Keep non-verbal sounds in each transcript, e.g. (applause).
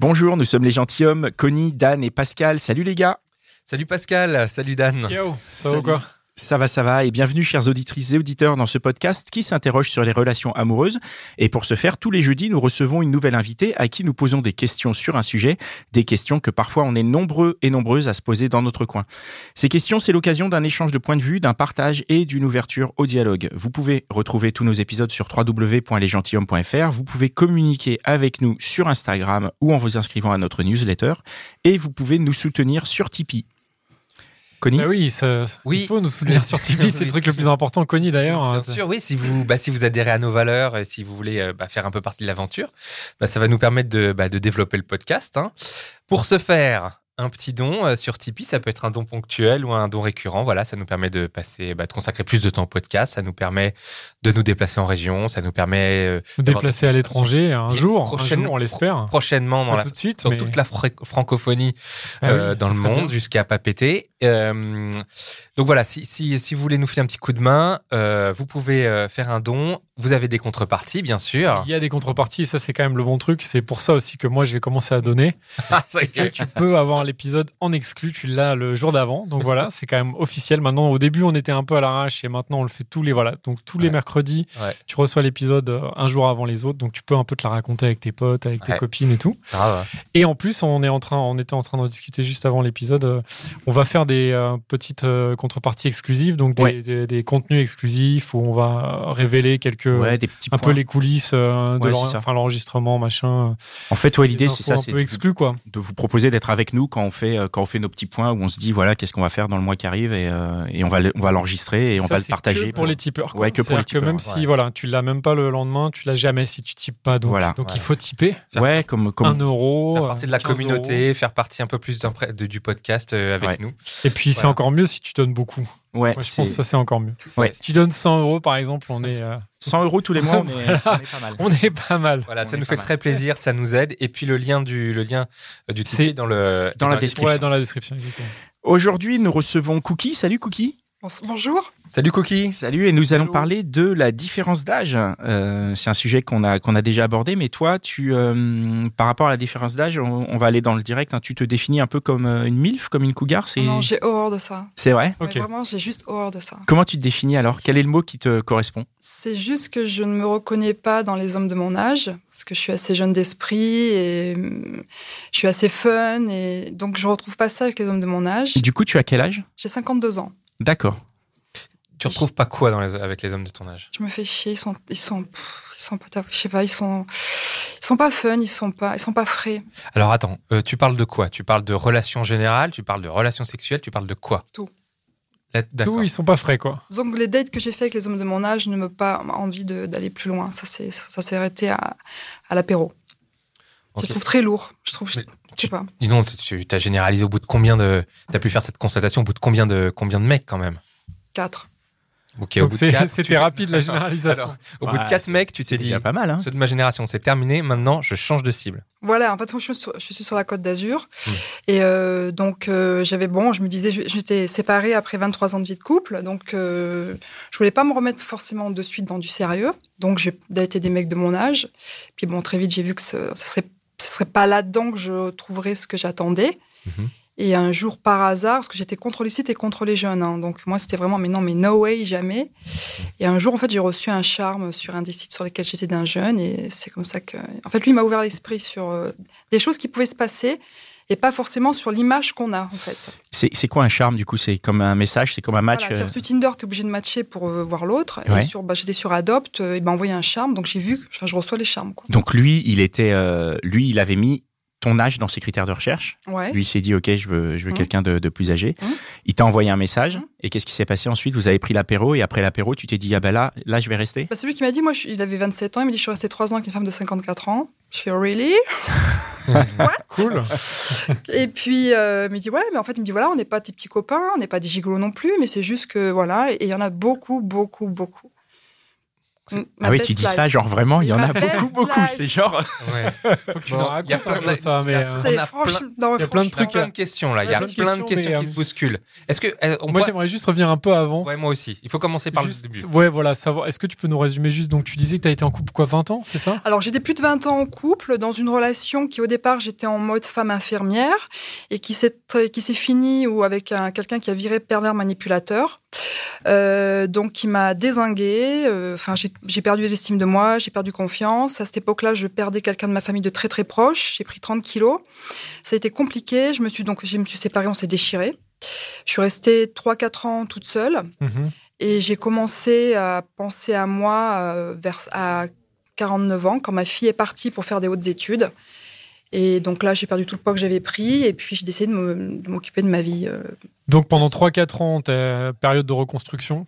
Bonjour, nous sommes les gentilshommes, Connie, Dan et Pascal. Salut les gars. Salut Pascal, salut Dan. Yo, ça va ou quoi? Ça va, ça va, et bienvenue chers auditrices et auditeurs dans ce podcast qui s'interroge sur les relations amoureuses. Et pour ce faire, tous les jeudis, nous recevons une nouvelle invitée à qui nous posons des questions sur un sujet, des questions que parfois on est nombreux et nombreuses à se poser dans notre coin. Ces questions, c'est l'occasion d'un échange de points de vue, d'un partage et d'une ouverture au dialogue. Vous pouvez retrouver tous nos épisodes sur www.lesgentilhommes.fr, vous pouvez communiquer avec nous sur Instagram ou en vous inscrivant à notre newsletter, et vous pouvez nous soutenir sur Tipeee. Connie Bah oui, ça, Oui. il faut nous soutenir sur (laughs) Tipeee, c'est le truc le plus important. Connie d'ailleurs. Bien hein, sûr, oui, si vous, bah, si vous adhérez à nos valeurs, et si vous voulez euh, bah, faire un peu partie de l'aventure, bah, ça va nous permettre de, bah, de développer le podcast. hein. Pour ce faire, un petit don euh, sur Tipeee, ça peut être un don ponctuel ou un don récurrent. Voilà, ça nous permet de passer, bah, de consacrer plus de temps au podcast. Ça nous permet de nous déplacer en région. Ça nous permet euh, d'avoir déplacer à l'étranger un jour, un prochainement- jour, on l'espère. prochainement dans Pas la, tout de suite, mais- toute la fra- francophonie Ah euh, oui, dans le monde jusqu'à pas péter. Euh, donc voilà, si, si, si vous voulez nous filer un petit coup de main, euh, vous pouvez faire un don. Vous avez des contreparties, bien sûr. Il y a des contreparties, et ça c'est quand même le bon truc. C'est pour ça aussi que moi je vais commencer à donner. (laughs) Ah, C'est que tu peux avoir l'épisode en exclu, tu l'as le jour d'avant. Donc voilà, c'est quand même officiel. Maintenant, au début, on était un peu à l'arrache et maintenant on le fait tous les voilà. Donc tous les mercredis, Ouais. tu reçois l'épisode euh, un jour avant les autres. Donc tu peux un peu te la raconter avec tes potes, avec tes Ouais. copines et tout. Grave. Et en plus, on est en train, on était en train d'en discuter juste avant l'épisode. euh, On va faire des euh, petites euh, contreparties exclusives, donc des, Ouais. des- des contenus exclusifs où on va révéler quelques Ouais, des petits un points. peu les coulisses euh, de Ouais, l'enregistrement, machin. En fait, ouais, l'idée, c'est ça, un c'est peu de, exclu quoi. de vous proposer d'être avec nous quand on fait euh, quand on fait nos petits points où on se dit voilà qu'est-ce qu'on va faire dans le mois qui arrive et, euh, et on va le- on va l'enregistrer et on va le partager que pour les tipeurs. quoi. Ouais, que pour les C'est-à-dire que même si voilà, tu l'as même pas le lendemain, tu l'as jamais si tu types pas. Donc, Voilà. donc Ouais. il faut typer. Ouais, comme comme Un euro. Faire euh, partie de la 15 euros. communauté, faire partie un peu plus de- du podcast euh, avec nous. Et puis c'est encore mieux si tu donnes beaucoup. Ouais, Moi, je pense que ça c'est encore mieux. Ouais. Si tu donnes 100 euros par exemple, on est, euh, 100 euros tous les mois, on est, (laughs) on est pas mal. on est pas mal. Voilà, On ça nous fait mal. très plaisir, ça nous aide. Et puis le lien du, le lien euh, du Tipeee dans le dans la description. Ouais, dans la description. exactement. Aujourd'hui, nous recevons Cookie. Salut Cookie. Bonjour. Salut Cookie. Salut, et nous allons parler de la différence d'âge. Euh, c'est un sujet qu'on a qu'on a déjà abordé, mais toi, tu euh, par rapport à la différence d'âge, on, on va aller dans le direct. hein. tu te définis un peu comme euh, une milf, comme une cougar, c'est Non, j'ai horreur de ça. c'est vrai. Ouais, Ok. vraiment, j'ai juste horreur de ça. Comment tu te définis alors? Quel est le mot qui te correspond? C'est juste que je ne me reconnais pas dans les hommes de mon âge, parce que je suis assez jeune d'esprit et hum, je suis assez fun, et donc je retrouve pas ça avec les hommes de mon âge. Du coup, tu as quel âge? J'ai 52 ans. D'accord. Tu retrouves pas quoi dans les- avec les hommes de ton âge Je me fais chier, ils sont, ils sont, ils sont pas, je sais pas, ils sont, ils sont pas fun, ils sont pas, ils sont pas frais. Alors attends, euh, tu parles de quoi? Tu parles de relations générales Tu parles de relations sexuelles Tu parles de quoi? Tout. Là. Tout, ils sont pas frais quoi. Donc les dates que j'ai fait avec les hommes de mon âge ne me pas envie d'aller plus loin. Ça c'est, ça s'est arrêté à, à l'apéro. Ok. Je trouve très lourd. Je trouve, Mais Dis donc, tu as généralisé au bout de combien de. Tu as pu faire cette constatation au bout de combien de, combien de mecs quand même? 4. Ok, au Donc bout c'est- de quatre, (laughs) c'était rapide, la généralisation. Alors, au bout de 4 c'est- mecs, tu t'es dit pas mal, hein ceux de ma génération, c'est terminé, maintenant je change de cible. Voilà, en fait, moi, je suis sur, je suis sur la côte d'Azur. Mm. Et euh, donc, euh, j'avais, bon, je me disais, j'étais séparée après 23 ans de vie de couple. Donc, euh, je voulais pas me remettre forcément de suite dans du sérieux. Donc, j'ai daté des mecs de mon âge. Puis, bon, très vite, j'ai vu que ce, ce serait, serait pas là-dedans que je trouverais ce que j'attendais. Mhm. Et un jour, par hasard, parce que j'étais contre les sites et contre les jeunes. hein. donc, moi, c'était vraiment, mais non, mais no way, jamais. Et un jour, en fait, j'ai reçu un charme sur un des sites sur lesquels j'étais d'un jeune. Et c'est comme ça que. En fait, lui m'a ouvert l'esprit sur euh, des choses qui pouvaient se passer et pas forcément sur l'image qu'on a, en fait. C'est quoi un charme du coup? C'est comme un message, c'est comme un match. Voilà, euh, sur Tinder, tu es obligé de matcher pour euh, voir l'autre. Ouais. Et bah, j'étais sur Adopt, euh, il m'a envoyé un charme, donc j'ai vu, enfin, je reçois les charmes. Quoi. Donc lui, il était, euh, lui, il avait mis ton âge dans ses critères de recherche. Ouais. Lui, il s'est dit, OK, je veux, je veux Mhm. quelqu'un de, de plus âgé. Mhm. Il t'a envoyé un message. Mhm. Et qu'est-ce qui s'est passé ensuite? Vous avez pris l'apéro et après l'apéro, tu t'es dit, ah ben là, là, je vais rester? Bah, celui qui m'a dit, moi, je- il avait 27 ans, il m'a dit, je suis restée 3 ans avec une femme de 54 ans. Je fais, really? (laughs) Cool. Et puis, euh, il me dit, ouais, mais en fait, il me dit, voilà, on n'est pas tes petits copains, on n'est pas des gigolos non plus, mais c'est juste que, voilà, et il y en a beaucoup, beaucoup, beaucoup. Ma Ah oui, tu dis life. ça, genre vraiment, il y en a beaucoup, beaucoup. C'est genre. Ouais. (laughs) Faut que tu Bon, nous il y a racontes plein peu de- ça, mais. il y a- euh, on plein- non, il y a plein de Il y a trucs, plein de questions là. Il y a plein de plein de questions, mais, qui euh, se bousculent. Est-ce que euh, on Moi, pourrait- j'aimerais juste revenir un peu avant. Ouais, moi aussi. Il faut commencer par Juste- le début. ouais, voilà, savoir. Est-ce que tu peux nous résumer juste Donc, tu disais que tu as été en couple quoi, 20 ans, c'est ça? Alors, j'étais plus de 20 ans en couple, dans une relation qui, au départ, j'étais en mode femme infirmière et qui s'est qui s'est finie ou avec un- quelqu'un qui a viré pervers manipulateur. Euh, donc, qui m'a désinguée. euh, Enfin, j'ai j'ai perdu l'estime de moi, j'ai perdu confiance. À cette époque-là, je perdais quelqu'un de ma famille de très très proche. J'ai pris 30 kilos. Ça a été compliqué. Je me suis donc, je me suis séparée, on s'est déchiré. Je suis restée 3-4 ans toute seule. Mhm. Et j'ai commencé à penser à moi euh, vers, à 49 ans, quand ma fille est partie pour faire des hautes études. Et donc là, j'ai perdu tout le poids que j'avais pris. Et puis, j'ai décidé de m'occuper de ma vie. euh. Donc, pendant 3-4 ans, t'as période de reconstruction.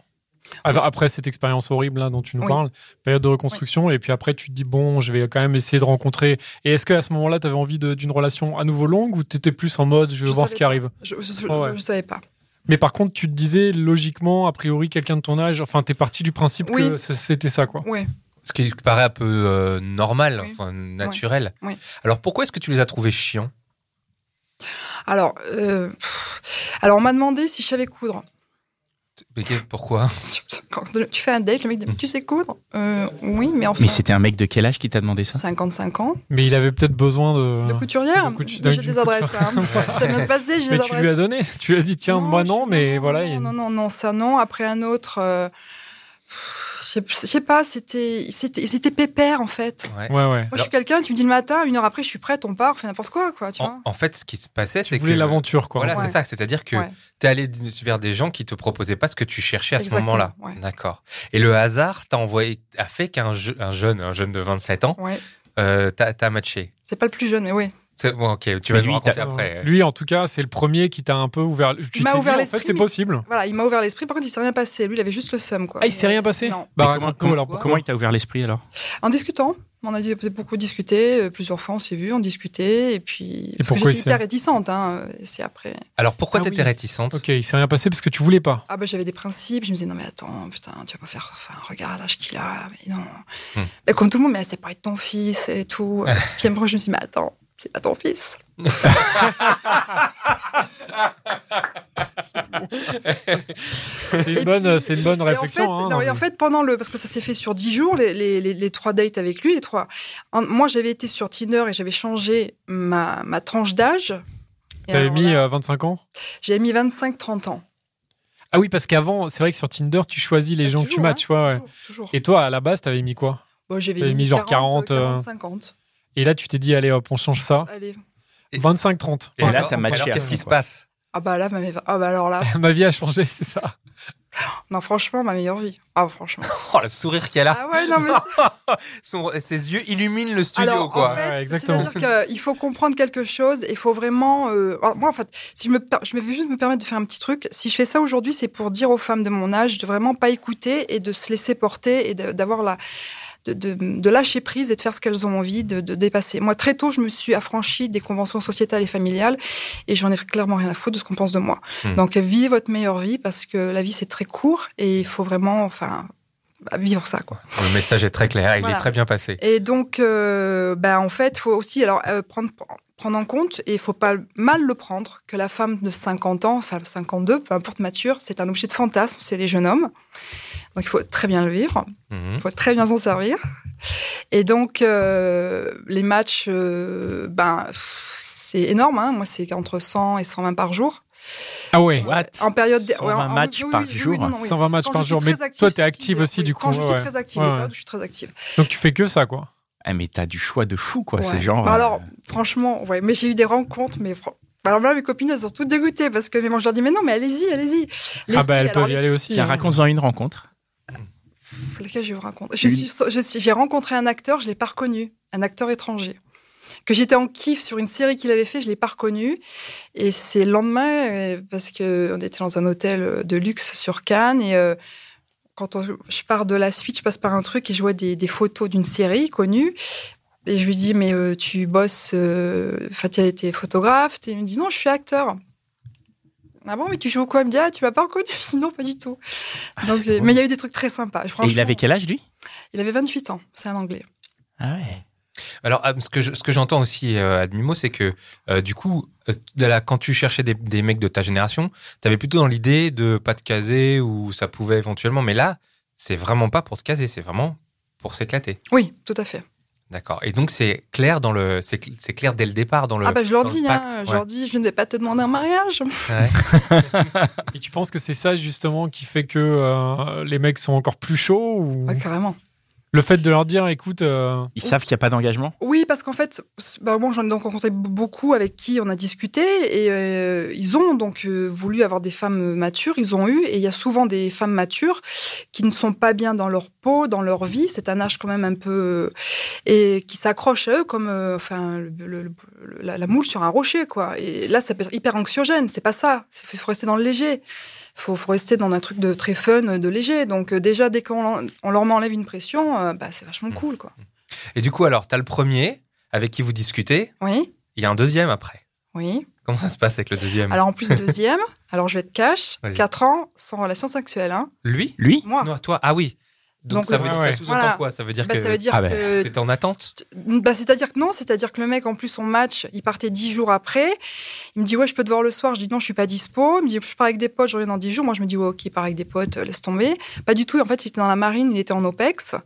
Après cette expérience horrible là, dont tu nous Oui. parles, période de reconstruction, et puis après tu te dis bon, je vais quand même essayer de rencontrer. Et est-ce qu'à ce moment-là, tu avais envie d'une relation à nouveau longue ou tu étais plus en mode je Je voir ce qui pas. arrive? Je ne Oh ouais. savais pas. Mais par contre, tu te disais logiquement, a priori, quelqu'un de ton âge, enfin, t'es parti du principe Oui. que c'était ça quoi. Oui. Ce qui paraît un peu euh, normal, Oui. enfin naturel. Oui. Alors pourquoi est-ce que tu les as trouvés chiants? Alors, euh, alors, on m'a demandé si je savais coudre. Mais Pourquoi? (laughs) Quand tu fais un date, le mec dit Tu sais coudre? Euh, Oui, mais enfin. Mais c'était un mec de quel âge qui t'a demandé ça? 55 ans. Mais il avait peut-être besoin de. De couturière de coutu- Mais J'ai des adresses. hein. (laughs) Ça va se passer, j'ai Mais des tu adresses. lui as donné. Tu lui as dit tiens, moi non, mais voilà. il Non, une- non, non, non, ça non. Après un autre, euh, je sais- pas, c'était, c'était, c'était pépère en fait. Ouais. Ouais, ouais. Moi, je suis quelqu'un, tu me dis le matin, une heure après, je suis prête, on part, on fait n'importe quoi, quoi, tu vois. En, fait, ce qui se passait, Tu c'est que voulais l'aventure quoi. Voilà, Ouais. c'est ça. C'est-à-dire que Ouais. tu es allé vers des gens qui te proposaient pas ce que tu cherchais à ce moment-là. ouais. D'accord. Et le hasard t'a envoyé, a fait qu'un je- un jeune, un jeune de 27 ans, Ouais. euh, t'a t'a matché. C'est pas le plus jeune, mais oui. Bon, ok, tu vas lui, nous raconter après. Lui, en tout cas, c'est le premier qui t'a un peu ouvert. Tu m'a ouvert dit, en fait, l'esprit, c'est possible. Voilà, il m'a ouvert l'esprit. Par contre, il s'est rien passé. Lui, il avait juste le seum, quoi. Ah, il s'est rien passé Non. Bah, comment, raconte-nous comment- alors pourquoi. comment il t'a ouvert l'esprit alors? En discutant, on a dit- beaucoup discuté. euh, Plusieurs fois, on s'est vu, on discutait, et puis. parce que pourquoi j'étais il s'est- hyper réticente, hein. euh, C'est après. Alors pourquoi Ah t'étais oui. réticente? Ok, il s'est rien passé parce que tu voulais pas. Ah bah j'avais des principes, je me disais non mais attends, putain, tu vas pas faire, enfin regarde l'âge qu'il a, mais non. Hmm. Mais comme tout le monde, mais c'est pas être ton fils et tout. (laughs) Puis après je me suis dit mais attends, c'est pas ton fils. (laughs) C'est une bonne, puis- une bonne Et en réflexion. fait, hein, non, et en fait, pendant le, parce que ça s'est fait sur 10 jours, les, les, les- les trois dates avec lui, les trois. En- moi j'avais été sur Tinder et j'avais changé ma, ma tranche d'âge. T'avais mis là, euh, 25 ans? J'avais mis 25-30 ans. Ah oui, parce qu'avant, c'est vrai que sur Tinder, tu choisis les gens que tu Toujours, matches. hein, ouais, ouais. Toujours, toujours. Et toi, à la base, t'avais mis quoi? Bon, j'avais t'avais mis genre 40, euh, 40, 50. Et là, tu t'es dit, allez hop, on change ça. Allez. 25-30. Et là, t'as matché qu'est-ce qui se passe Ah bah là, ma, ah bah alors là, (laughs) Ma vie a changé, c'est ça. non franchement, ma meilleure vie. Ah franchement. (laughs) Oh, le sourire qu'elle a Ah ouais, non mais (laughs) Son- Ses yeux illuminent le studio, Alors, quoi. en fait, Ouais, exactement. c'est-à-dire qu'il faut comprendre quelque chose. Il faut vraiment. euh, alors, moi, en fait, si je me, per- je me vais juste me permettre de faire un petit truc. Si je fais ça aujourd'hui, c'est pour dire aux femmes de mon âge de vraiment pas écouter et de se laisser porter et d'avoir la. De, de- de lâcher prise et de faire ce qu'elles ont envie de, de dépasser. Moi, très tôt, je me suis affranchie des conventions sociétales et familiales et j'en ai clairement rien à foutre de ce qu'on pense de moi. Hmm. Donc, vivez votre meilleure vie parce que la vie, c'est très court et il faut vraiment enfin, vivre ça. Quoi. Le message est très clair, il Voilà. est très bien passé. Et donc, euh, ben, en fait, il faut aussi alors, euh, prendre, prendre en compte, et il faut pas mal le prendre, que la femme de 50 ans, enfin 52, peu importe mature, c'est un objet de fantasme, c'est les jeunes hommes. Donc, il faut très bien le vivre, Mhm. il faut très bien s'en servir. Et donc, euh, les matchs, euh, ben, c'est énorme. Hein. Moi, c'est entre 100 et 120 par jour. Ah ouais. What? En période... 120 ouais, en- en- matchs par jour. non, non, oui. 120 matchs par jour. Mais active, toi, t'es active aussi, oui. du coup. Quand je suis très active, Ouais, les ouais. périodes où je suis très active. Donc tu fais que ça, quoi. Ah, mais t'as du choix de fou, quoi. Ouais. C'est genre. Bah euh, alors, franchement, ouais, mais j'ai eu des rencontres, mais bah alors là, mes copines, elles sont toutes dégoûtées parce que mais moi, je leur dis, mais non, mais allez-y, allez-y. Les ah bah elles alors, peuvent y les- aller aussi. Tiens, hein. raconte-en une rencontre. Une. suis, je suis- J'ai rencontré un acteur, je l'ai pas reconnu, un acteur étranger. que j'étais en kiff sur une série qu'il avait fait, je l'ai pas reconnu. Et c'est le lendemain, euh, parce que on était dans un hôtel euh, de luxe sur Cannes et euh, quand on- je pars de la suite, je passe par un truc et je vois des, des photos d'une série connue. Et je lui dis, mais euh, tu bosses, euh, enfin, tu as été photographe. Et il me dit, non, je suis acteur. Ah bon, mais tu joues quoi Il me dit, ah, tu m'as pas reconnu (laughs) Non, pas du tout. Donc, drôle. mais il y a eu des trucs très sympas. Et Franchement, il avait quel âge, lui? Il avait 28 ans, c'est un anglais. Ah ouais. Alors, ah, ce que je- ce que j'entends aussi euh, à demi-mot, c'est que euh, du coup, euh, de la- quand tu cherchais des, des mecs de ta génération, tu avais plutôt dans l'idée de pas te caser ou ça pouvait éventuellement. Mais là, c'est vraiment pas pour te caser, c'est vraiment pour s'éclater. Oui, tout à fait. D'accord. Et donc, c'est clair dans le, c'est cl- c'est clair dès le départ dans le. ah bah, je leur dis, hein, je ouais. leur dis, je ne vais pas te demander un mariage. Ouais. (laughs) Et tu penses que c'est ça justement qui fait que euh, les mecs sont encore plus chauds ou? Ouais, carrément. Le fait de leur dire écoute euh, Ils savent qu'il n'y a pas d'engagement? Oui, parce qu'en fait, bah, moi j'en ai donc rencontré beaucoup avec qui on a discuté et euh, ils ont donc euh, voulu avoir des femmes matures, ils ont eu, et il y a souvent des femmes matures qui ne sont pas bien dans leur peau, dans leur vie, c'est un âge quand même un peu. et qui s'accrochent à eux comme euh, enfin, le- le- le- la, la moule sur un rocher, quoi. Et là, ça peut être hyper anxiogène, c'est pas ça, il faut rester dans le léger. Faut, faut rester dans un truc de très fun, de léger. Donc euh, déjà, dès qu'on on leur enlève une pression, euh, bah, c'est vachement Mm. cool, quoi. Et du coup, alors, tu as le premier avec qui vous discutez. Oui, Il y a un deuxième après. oui. Comment ça se passe avec le deuxième? Alors en plus deuxième, alors je vais être cash, Vas-y. 4 ans sans relation sexuelle. Hein. Lui? Lui? Moi, Non, toi Ah oui. Donc, Donc, ça, veut ouais, dire, ouais. ça sous-entend Voilà. quoi? Ça veut dire bah, que ça veut dire Ah ben, que... c'était en attente? Bah, C'est-à-dire que non, c'est-à-dire que le mec, en plus, son match, il partait 10 jours après. Il me dit, ouais, je peux te voir le soir. Je dis, non, je suis pas dispo. Il me dit, je pars avec des potes, je reviens dans 10 jours. Moi, je me dis, ouais, ok, il part avec des potes, euh, laisse tomber. Pas du tout. En fait, il était dans la marine, il était en OPEX.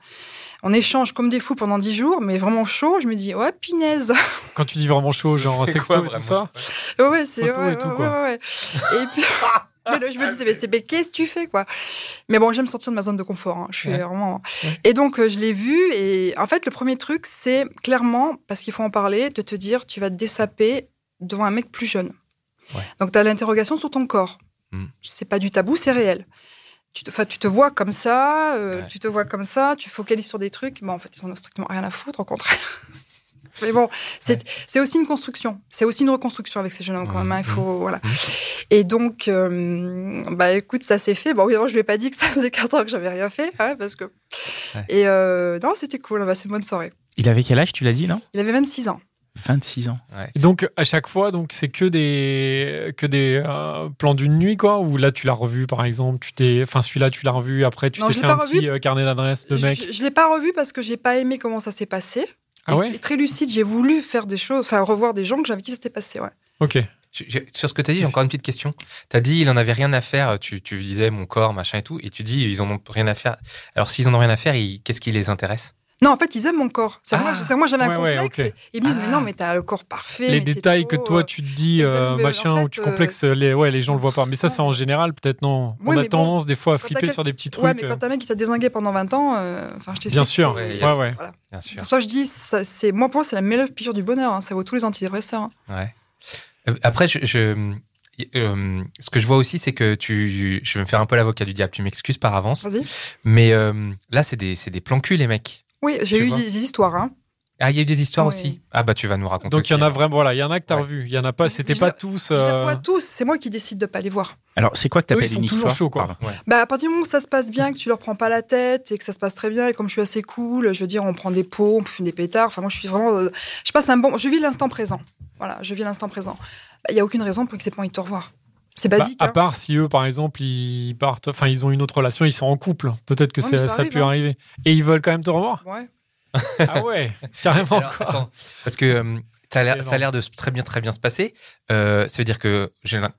On échange comme des fous pendant 10 jours, mais vraiment chaud. Je me dis, ouais, pinaise. (laughs) quand tu dis vraiment chaud genre C'est sexto quoi, et tout ça Ouais, c'est ouais. Et puis, (laughs) (laughs) mais là, je me disais, mais c'est qu'est-ce que tu fais, quoi? Mais bon, j'aime sortir de ma zone de confort. hein. Je suis Ouais. vraiment. Ouais. Et donc, euh, je l'ai vu. Et en fait, le premier truc, c'est clairement, parce qu'il faut en parler, de te dire, tu vas te dessaper devant un mec plus jeune. Ouais. Donc, tu as l'interrogation sur ton corps. Mm. C'est pas du tabou, c'est réel. Tu te, tu te vois comme ça, euh, tu te vois comme ça, tu focalises sur des trucs. Bon, en fait, ils en ont strictement rien à foutre, au contraire. Mais bon, c'est aussi une construction. C'est aussi une reconstruction avec ces jeunes hommes, quand même. hein. Il faut, voilà. Et donc, euh, bah écoute, ça s'est fait. Bon, évidemment, je lui ai pas dit que ça faisait 4 ans que j'avais rien fait, hein, parce que. Ouais. Et euh, non, c'était cool. Bah, c'est une bonne soirée. Il avait quel âge, tu l'as dit, non Il avait 26 ans. 26 ans. Et donc à chaque fois donc c'est que des que des euh, plans d'une nuit quoi? Ou là tu l'as revu par exemple tu t'es enfin celui-là tu l'as revu après tu Non, t'es je fait l'ai un pas petit revu. euh, carnet d'adresses de mecs? Je, je l'ai pas revu parce que j'ai pas aimé comment ça s'est passé. Ah ouais et très lucide, j'ai voulu faire des choses, enfin revoir des gens que j'avais qui s'était passé. Ouais. ok Je- je- sur ce que tu as dit, j'ai encore une petite question. Tu as dit, il en avait rien à faire. Tu, tu disais mon corps, machin et tout. Et tu dis, ils en ont rien à faire. Alors, s'ils en ont rien à faire, qu'est-ce qui les intéresse? Non, en fait, ils aiment mon corps. C'est Ah. moi, c'est moi, j'avais un Ouais, ouais, complexe. et Ils me disent, mais Ah. non, mais t'as le corps parfait. les mais détails que toi euh, tu te dis euh, mais machin en fait, tu complexes euh, les ouais les gens le voient pas mais ça c'est en général peut-être non on a mais bon, tendance des fois à flipper sur des petits Ouais, trucs mais euh. quand t'as un mec qui t'a désingué pendant 20 ans, euh, enfin, je t'explique. Bien sûr, ouais, ouais ouais Voilà. Bien sûr. C'est pour ça que je dis, ça, c'est moi pour moi, c'est la meilleure piqûre du bonheur. hein. Ça vaut tous les antidépresseurs. hein. Ouais. Euh, Après, je, je- euh, ce que je vois aussi, c'est que tu. Je vais me faire un peu l'avocat du diable. Tu m'excuses par avance. Vas-y. Mais euh, là, c'est des, c'est des plans cul, les mecs. Oui, j'ai eu des, histoires. Hein. Ah, il y a eu des histoires Oui. aussi. Ah, bah, tu vas nous raconter. donc il y en a vraiment voilà il y en a que t'as Ouais. revu il y en a pas c'était pas tous Je les euh, vois tous. C'est moi qui décide de pas les voir. Alors, c'est quoi que t'appelles ils sont une toujours histoire chauds, quoi. Bah, à partir du moment où ça se passe bien, que tu leur prends pas la tête et que ça se passe très bien, et comme je suis assez cool, je veux dire, on prend des pots, on fume des pétards. Enfin, moi, je suis vraiment. euh, je passe un bon. Je vis l'instant présent. Voilà, je vis l'instant présent. Il n'y a aucune raison pour que c'est pas envie de te revoir. C'est Bah, basique. à hein. part si eux, par exemple, ils partent, enfin, ils ont une autre relation, ils sont en couple. Peut-être que Ouais, ça ça, a pu hein. arriver. Et ils veulent quand même te revoir? Ouais. Ah ouais, (laughs) carrément Alors, quoi. attends, parce que euh, ça a l'air- de très bien, très bien se passer. Euh, ça veut dire que,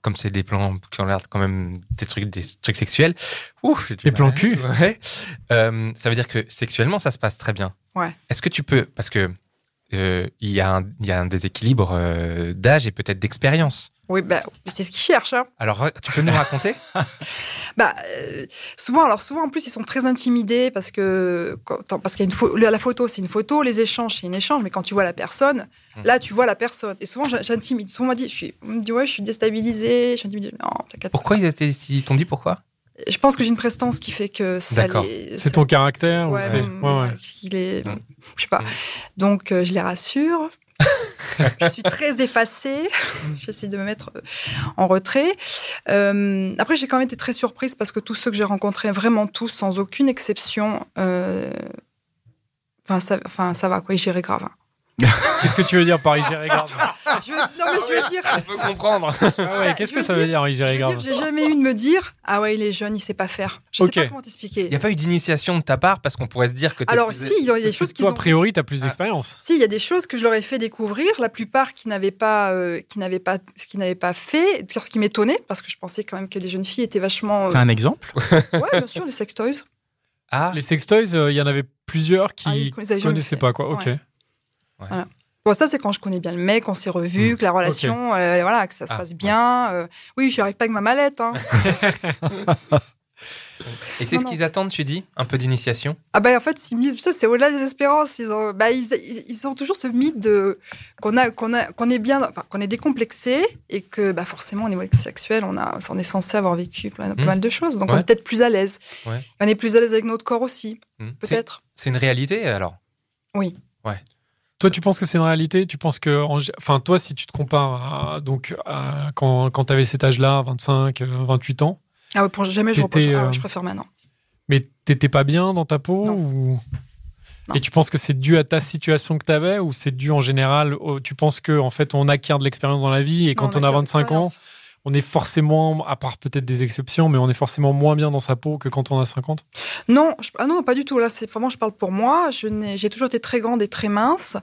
comme c'est des plans qui ont l'air quand même des trucs, des trucs sexuels, ouf, Des mal. plans cul. (laughs) Ouais. Euh, ça veut dire que sexuellement, ça se passe très bien. Ouais. Est-ce que tu peux, parce que euh, il y, a un- il y a un déséquilibre euh, d'âge et peut-être d'expérience. Oui, bah, c'est ce qu'ils cherchent. Hein. Alors, tu peux nous raconter? (laughs) Bah, euh, souvent, alors souvent en plus, ils sont très intimidés parce que quand- parce qu'il y a une pho- la photo, c'est une photo, les échanges, c'est un échange, mais quand tu vois la personne, Hmm. là, tu vois la personne. Et souvent, j'intimide. Souvent, on dit, je suis, on me dit, ouais, je suis déstabilisée, je suis intimidée. Non, t'inquiète. Pourquoi ils étaient ici Ils t'ont dit pourquoi? Je pense que j'ai une prestance qui fait que ça les. C'est ton caractère ou Ouais, c'est- mm, ouais, est. Mm. Je sais pas. Mm. Donc, euh, je les rassure. (laughs) je suis très effacée. (laughs) J'essaie de me mettre euh, en retrait. Euh, après, j'ai quand même été très surprise parce que tous ceux que j'ai rencontrés, vraiment tous, sans aucune exception, euh, enfin, ça, enfin, ça va, quoi, ils géraient grave. Qu'est-ce que tu veux dire par gérer grave Je veux- non, mais je veux dire. On peut comprendre. Ah ouais, qu'est-ce que ça veut dire- dire y Je gérer veux grave dire, j'ai jamais eu de me dire Ah ouais, il est jeune, il sait pas faire. Je Ok. sais pas comment t'expliquer. Il n'y a pas eu d'initiation de ta part parce qu'on pourrait se dire que t'es Alors, plus- si, il y a des Parce choses qui toi, ont. a priori, t'as plus Ah. d'expérience. Si, il y a des choses que je leur ai fait découvrir, la plupart qui n'avaient pas, euh, qui n'avaient pas, qui n'avaient pas fait, ce qui m'étonnait, parce que je pensais quand même que les jeunes filles étaient vachement. euh, C'est un exemple? Ouais, bien sûr, les sex toys. Ah, Les sextoys, euh, il y en avait plusieurs qui Ah, avaient jamais connaissaient pas, quoi. Ok. Ouais. Bon, ça, c'est quand je connais bien le mec, on s'est revus, que la relation, euh, voilà, que ça se Ah, passe bien. euh, oui, j'y arrive pas avec ma mallette. hein. (laughs) et c'est ce qu'ils attendent, tu dis Un peu d'initiation? Ah bah en fait, ils me disent ça, c'est au-delà des espérances. Ils ont, bah, ils, ils- ils ont toujours ce mythe de qu'on a, qu'on a, qu'on est bien, enfin, qu'on est décomplexé et que bah forcément au niveau sexuel, on a, on est censé avoir vécu plein, pas mal de choses, donc on Ouais. est peut-être plus à l'aise. Ouais. On est plus à l'aise avec notre corps aussi, Hmm. Peut-être. C'est une réalité alors? Toi, tu penses que c'est une réalité? Tu penses que, enfin, toi, si tu te compares à, donc à quand, quand tu avais cet âge-là, 25, euh, 28 ans, Ah ouais, pour jamais je reproche. Ah ouais, euh, je préfère maintenant. mais t'étais pas bien dans ta peau Non. ou? Non. Et tu penses que c'est dû à ta situation que tu avais ou c'est dû en général au- Tu penses que en fait on acquiert de l'expérience dans la vie et quand on a acquiert 25 ans. On est forcément, à part peut-être des exceptions, mais on est forcément moins bien dans sa peau que quand on a 50 Non, ah non, pas du tout. Là, c'est vraiment, je parle pour moi. J'ai toujours été très grande et très mince,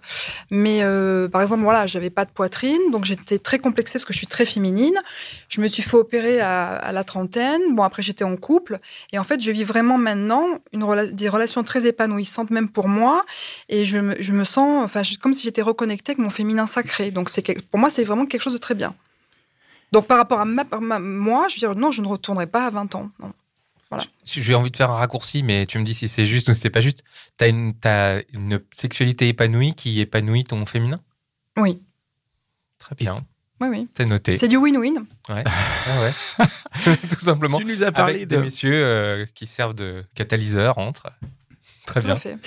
mais euh, par exemple, voilà, j'avais pas de poitrine, donc j'étais très complexée parce que je suis très féminine. Je me suis fait opérer à, la trentaine. Bon, après, j'étais en couple, et en fait, je vis vraiment maintenant une des relations très épanouissantes, même pour moi, et je me, je me sens, enfin, comme si j'étais reconnectée avec mon féminin sacré. Donc, c'est pour moi, c'est vraiment quelque chose de très bien. Donc, par rapport à ma, ma- moi, je veux dire, non, je ne retournerai pas à 20 ans. non. J'ai envie de faire un raccourci, mais tu me dis si c'est juste ou si c'est pas juste. T'as une, t'as une sexualité épanouie qui épanouit ton féminin? Oui, Très bien, oui, oui. c'est noté. C'est du win-win. Ouais. Ah ouais. (laughs) Tout simplement. Tu nous as parlé Avec de... des messieurs euh, qui servent de catalyseur entre. Très Tout bien. à fait.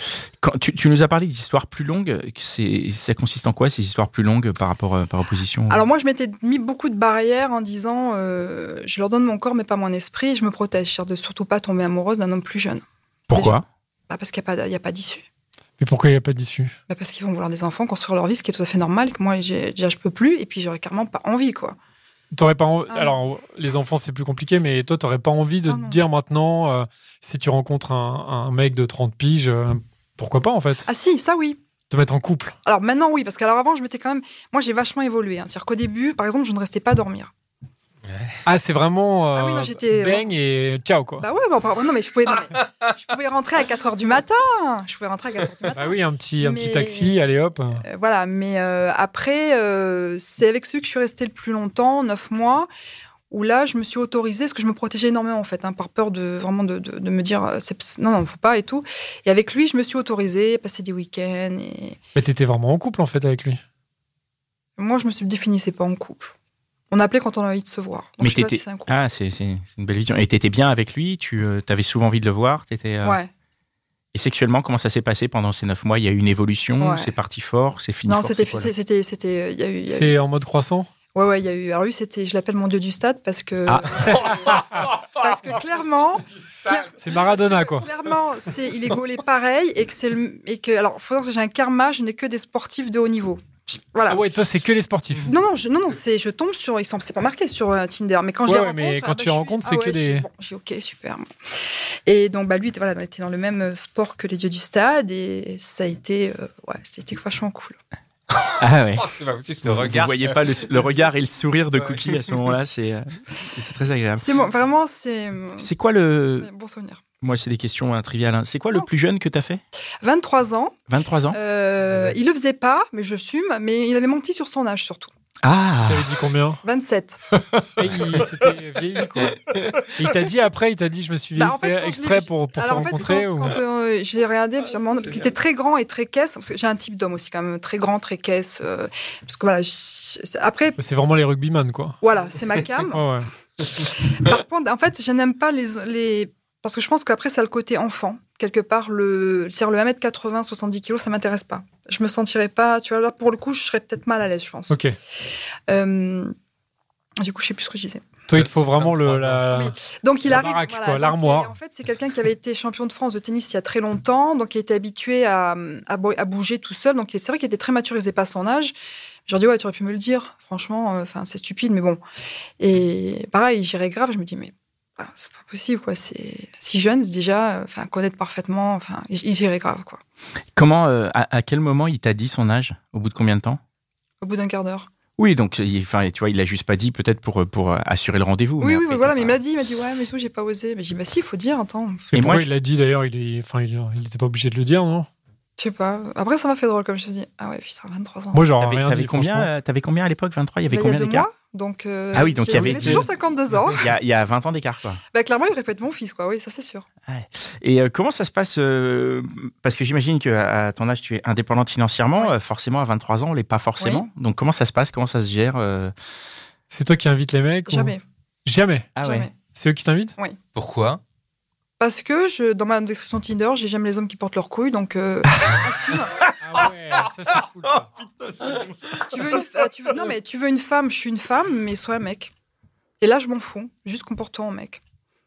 Quand tu, tu nous as parlé d'histoires plus longues. C'est, ça consiste en quoi ces histoires plus longues par rapport euh, par opposition Alors moi, je m'étais mis beaucoup de barrières en disant, euh, je leur donne mon corps mais pas mon esprit, et je me protège, c'est-à-dire de surtout pas tomber amoureuse d'un homme plus jeune. Pourquoi? Bah, parce qu'il n'y a pas, il y a pas d'issue. Mais pourquoi il n'y a pas d'issue? Bah, parce qu'ils vont vouloir des enfants, construire leur vie, ce qui est tout à fait normal, que moi, déjà, je peux plus, et puis j'aurais carrément pas envie, quoi. T'aurais pas en- Ah. Alors, les enfants, c'est plus compliqué, mais toi, t'aurais pas envie de Ah te dire maintenant, euh, si tu rencontres un, un mec de 30 piges, euh, pourquoi pas, en fait? Ah si, ça oui. Te mettre en couple. Alors maintenant, oui, parce qu'alors avant, je m'étais quand même... Moi, j'ai vachement évolué. hein. C'est-à-dire qu'au début, par exemple, je ne restais pas dormir. Ah, c'est vraiment euh, Ah oui, non, j'étais- bang et ciao, quoi. Bah ouais, bah, non, mais je pouvais, non, mais je pouvais rentrer à 4 h du matin. Je pouvais rentrer à 4 h du matin. Bah oui, un petit, un petit taxi, allez hop. Euh, voilà, mais euh, après, euh, c'est avec celui que je suis restée le plus longtemps, neuf mois, où là, je me suis autorisée, parce que je me protégeais énormément, en fait, hein, par peur de vraiment de, de- de me dire, euh, non, non, faut pas et tout. Et avec lui, je me suis autorisée, passer des week-ends. Et Mais t'étais vraiment en couple, en fait, avec lui? moi, je me suis définissais pas en couple. On appelait quand on avait envie de se voir. Donc, Mais t'étais si ah c'est, c'est, c'est une belle vision. Et t'étais bien avec lui? Tu euh, avais souvent envie de le voir? T'étais, euh, Ouais. Et sexuellement, comment ça s'est passé pendant ces neuf mois? Il y a eu une évolution? Ouais. C'est parti fort? C'est fini Non, fort? c'était, c'était, c'était, il y a eu, il y a eu- C'est en mode croissant? Ouais, ouais, il y a eu. Alors lui, c'était, je l'appelle mon dieu du stade parce que, Ah. (laughs) parce que clairement, C'est Maradona, quoi. Clairement, c'est, il est gaulé pareil et que c'est le, et que, alors, faut savoir que j'ai un karma, je n'ai que des sportifs de haut niveau. Je- Voilà. Ah ouais, toi, c'est que les sportifs. Non, non, je, non, non, c'est, je tombe sur, ils sont, c'est pas marqué sur euh, Tinder, mais quand je Ouais, les ouais, mais quand ah tu bah, les je rencontres, c'est ah que ouais, je des- suis- Bon, j'ai ok, super. Et donc, bah, lui, voilà, on était dans le même euh, sport que les dieux du stade et ça a été, euh, ouais, c'était vachement cool. Ah ouais. Oh, pas possible, ce Vous, regard. vous voyez pas le, le regard et le sourire de Ouais. Cookie à ce moment-là, c'est, euh, c'est très agréable. C'est bon, vraiment, c'est, C'est quoi le. c'est un bon souvenir. Moi, c'est des questions hein, triviales. hein. C'est quoi le plus jeune que tu as fait? 23 ans, 23 ans euh, il le faisait pas, mais je assume, mais il avait menti sur son âge surtout. Ah T'avais dit combien? 27. (laughs) Et il s'était vieilli, quoi. Et il t'a dit après, il t'a dit, je me suis vieilli Bah, en fait, exprès pour, pour te Alors en fait, rencontrer quand, ou... quand, euh, je l'ai regardé, parce, parce qu'il était très grand et très caisse, parce que j'ai un type d'homme aussi quand même très grand, très caisse. euh, parce que voilà, je- après, C'est vraiment les rugbyman, quoi. voilà, c'est ma cam. (laughs) Ouais. Par contre, en fait, je n'aime pas les, les Parce que je pense qu'après, ça a le côté enfant. Quelque part, le, c'est-à-dire le 1m80, 70 kg, ça m'intéresse pas. Je me sentirais pas, tu vois, là, pour le coup, je serais peut-être mal à l'aise, je pense. Ok. Euh, du coup, je sais plus ce que je disais. Toi, il te faut vraiment le, la... Oui. Donc il La arrive. baraque, voilà, quoi, donc, l'armoire. En fait, c'est quelqu'un qui avait été champion de France de tennis il y a très longtemps, donc qui était habitué à, à, bo- à bouger tout seul. Donc c'est vrai qu'il était très mature, il faisait pas son âge. Je leur dis ouais, tu aurais pu me le dire. Franchement, euh, enfin c'est stupide, mais bon. Et pareil, j'irais grave. Je me dis mais c'est pas possible quoi. C'est si jeune déjà, enfin connaître parfaitement. Enfin, il j'irais grave quoi. Comment, euh, à, à quel moment il t'a dit son âge Au bout de combien de temps? Au bout d'un quart d'heure. Oui, donc, il- enfin, tu vois, il l'a juste pas dit peut-être pour, pour euh, assurer le rendez-vous. Oui, oui, après, voilà. Mais il m'a dit, il m'a dit ouais, mais tout, j'ai pas osé. Mais j'ai dit bah si, il faut dire. Attends, Et, Et pourquoi moi, il l'a dit d'ailleurs Il est, enfin, il, il était pas obligé de le dire, non? Je sais pas. Après, ça m'a fait drôle comme je te dis. Ah ouais, putain, 23 ans. Moi, j'aurais T'avais t'avais combien, euh, t'avais combien à l'époque 23 Il y avait Bah, combien il y a deux d'écart mois, donc. euh, Ah oui, donc il y avait toujours 52 ans. il y, a, il y a 20 ans d'écart, quoi. Bah, clairement, il répète mon fils, quoi. Oui, ça, c'est sûr. Et euh, comment ça se passe euh, Parce que j'imagine qu'à à ton âge, tu es indépendante financièrement. Oui. euh, forcément, à 23 ans, on l'est pas forcément. Donc, comment ça se passe? Comment ça se gère euh? C'est toi qui invites les mecs ou- Jamais. Jamais? Ah jamais. ouais. C'est eux qui t'invitent? Pourquoi? Parce que je, dans ma description Tinder, j'ai jamais les hommes qui portent leurs couilles, donc. euh, (laughs) assume. Ah ouais, ça (laughs) c'est cool. ça. tu veux une, euh, tu veux, non, mais tu veux une femme, je suis une femme, mais sois un mec. Et là, je m'en fous. Juste comporte-toi en mec.